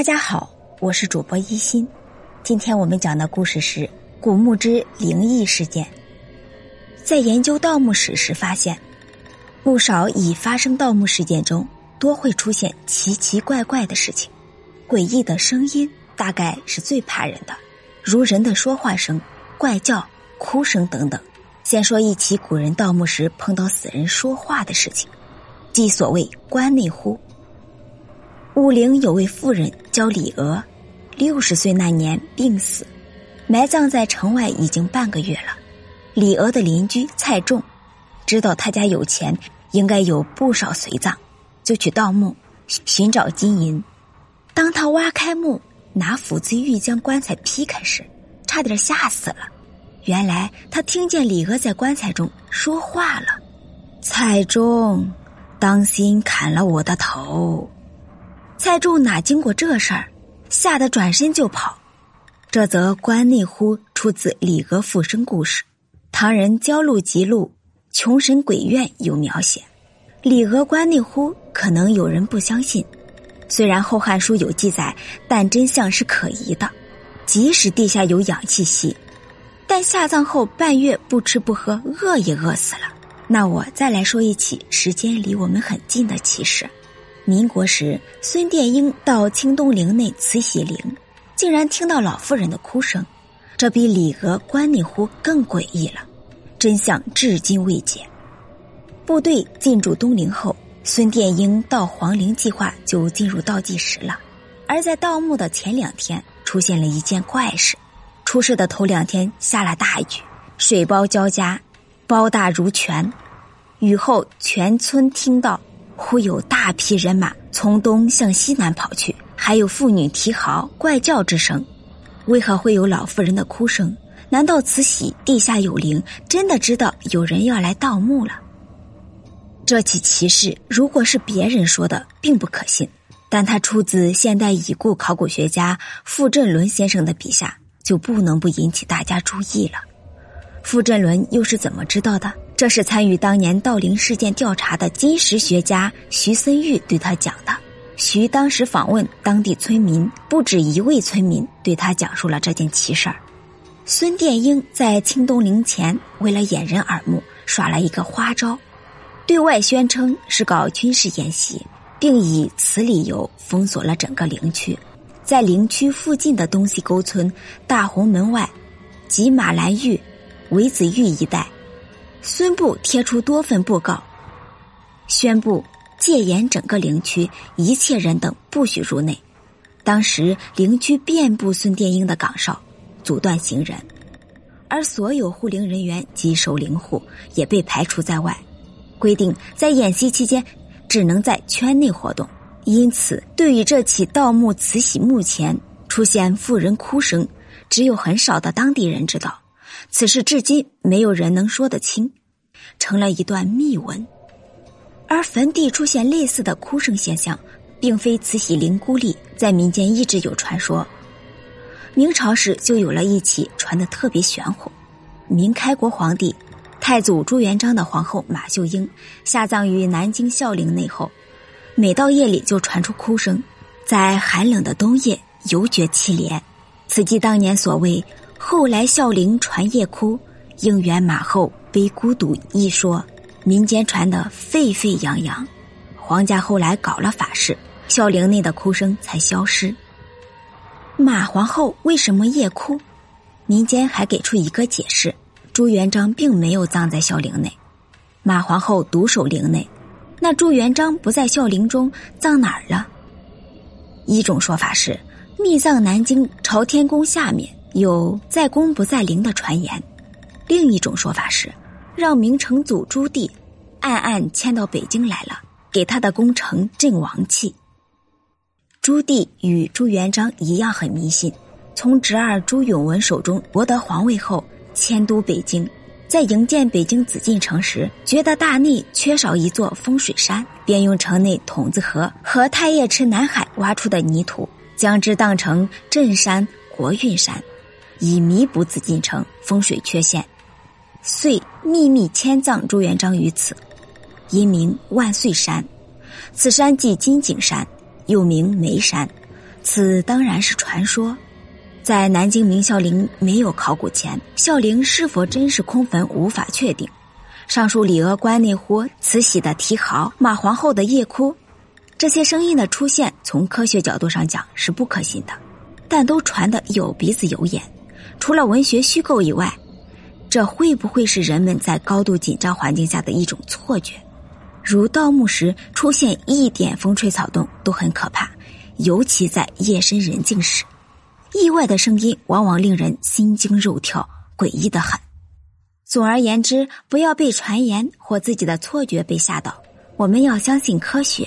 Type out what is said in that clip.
大家好，我是主播一心。今天我们讲的故事是古墓之灵异事件。在研究盗墓史时，发现不少已发生盗墓事件中，多会出现奇奇怪怪的事情。诡异的声音大概是最怕人的，如人的说话声、怪叫、哭声等等。先说一起古人盗墓时碰到死人说话的事情，即所谓关内呼。武陵有位妇人叫李娥，六十岁那年病死，埋葬在城外已经半个月了。李娥的邻居蔡仲知道他家有钱，应该有不少随葬，就去盗墓寻找金银。当他挖开墓，拿斧子欲将棺材劈开时，差点吓死了。原来他听见李娥在棺材中说话了：“蔡仲，当心砍了我的头。”蔡仲哪经过这事儿，吓得转身就跑。这则关内呼出自《李娥复生故事》，唐人《焦录集录》《穷神鬼怨》有描写。李娥关内呼，可能有人不相信。虽然《后汉书》有记载，但真相是可疑的。即使地下有氧气息，但下葬后半月不吃不喝，饿也饿死了。那我再来说一起时间离我们很近的奇事。民国时，孙殿英到清东陵内慈禧陵，竟然听到老妇人的哭声，这比李娥关内呼更诡异了，真相至今未解。部队进驻东陵后，孙殿英到皇陵计划就进入倒计时了。而在盗墓的前两天，出现了一件怪事。出事的头两天下了大雨，水包交加，包大如泉。雨后，全村听到。忽有大批人马从东向西南跑去，还有妇女啼嚎、怪叫之声。为何会有老妇人的哭声？难道慈禧地下有灵，真的知道有人要来盗墓了？这起奇事如果是别人说的，并不可信；但他出自现代已故考古学家傅振伦先生的笔下，就不能不引起大家注意了。傅振伦又是怎么知道的？这是参与当年盗陵事件调查的金石学家徐森玉对他讲的。徐当时访问当地村民，不止一位村民对他讲述了这件奇事儿。孙殿英在清东陵前，为了掩人耳目，耍了一个花招，对外宣称是搞军事演习，并以此理由封锁了整个陵区。在陵区附近的东西沟村、大红门外及马兰峪、韦子峪一带。孙部贴出多份布告，宣布戒严整个陵区，一切人等不许入内。当时陵区遍布孙殿英的岗哨，阻断行人，而所有护陵人员及守陵户也被排除在外，规定在演习期间只能在圈内活动。因此，对于这起盗墓慈禧墓前出现妇人哭声，只有很少的当地人知道。此事至今没有人能说得清，成了一段秘闻。而坟地出现类似的哭声现象，并非慈禧陵孤立，在民间一直有传说。明朝时就有了一起传得特别玄乎：明开国皇帝太祖朱元璋的皇后马秀英下葬于南京孝陵内后，每到夜里就传出哭声，在寒冷的冬夜尤觉凄怜。此即当年所谓。后来孝陵传夜哭，应援马后悲孤独一说，民间传得沸沸扬扬。皇家后来搞了法事，孝陵内的哭声才消失。马皇后为什么夜哭？民间还给出一个解释：朱元璋并没有葬在孝陵内，马皇后独守陵内，那朱元璋不在孝陵中，葬哪儿了？一种说法是密葬南京朝天宫下面。有在公不在陵的传言，另一种说法是，让明成祖朱棣暗暗迁到北京来了，给他的宫城镇王气。朱棣与朱元璋一样很迷信，从侄儿朱允文手中夺得皇位后，迁都北京，在营建北京紫禁城时，觉得大内缺少一座风水山，便用城内筒子河和太液池南海挖出的泥土，将之当成镇山、国运山。以弥补紫禁城风水缺陷，遂秘密迁葬朱元璋于此，因名万岁山。此山即金井山，又名梅山，此当然是传说。在南京明孝陵没有考古前，孝陵是否真是空坟无法确定。上述李娥关内湖、慈禧的题号、马皇后的夜哭，这些声音的出现，从科学角度上讲是不可信的，但都传的有鼻子有眼。除了文学虚构以外，这会不会是人们在高度紧张环境下的一种错觉？如盗墓时出现一点风吹草动都很可怕，尤其在夜深人静时，意外的声音往往令人心惊肉跳，诡异的很。总而言之，不要被传言或自己的错觉被吓到。我们要相信科学。